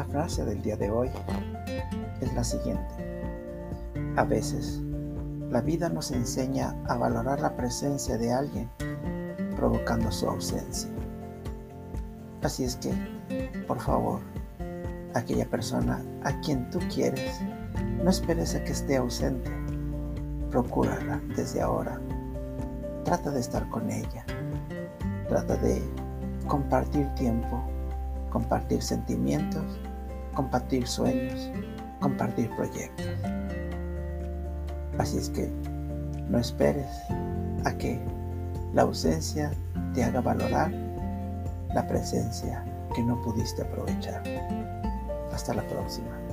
frase del día de hoy es la siguiente. A veces, la vida nos enseña a valorar la presencia de alguien provocando su ausencia. Así es que, por favor, aquella persona a quien tú quieres, no esperes a que esté ausente. Procúrala desde ahora. Trata de estar con ella. Trata de compartir tiempo, compartir sentimientos, compartir sueños, compartir proyectos. Así es que no esperes a que la ausencia te haga valorar la presencia que no pudiste aprovechar. Hasta la próxima.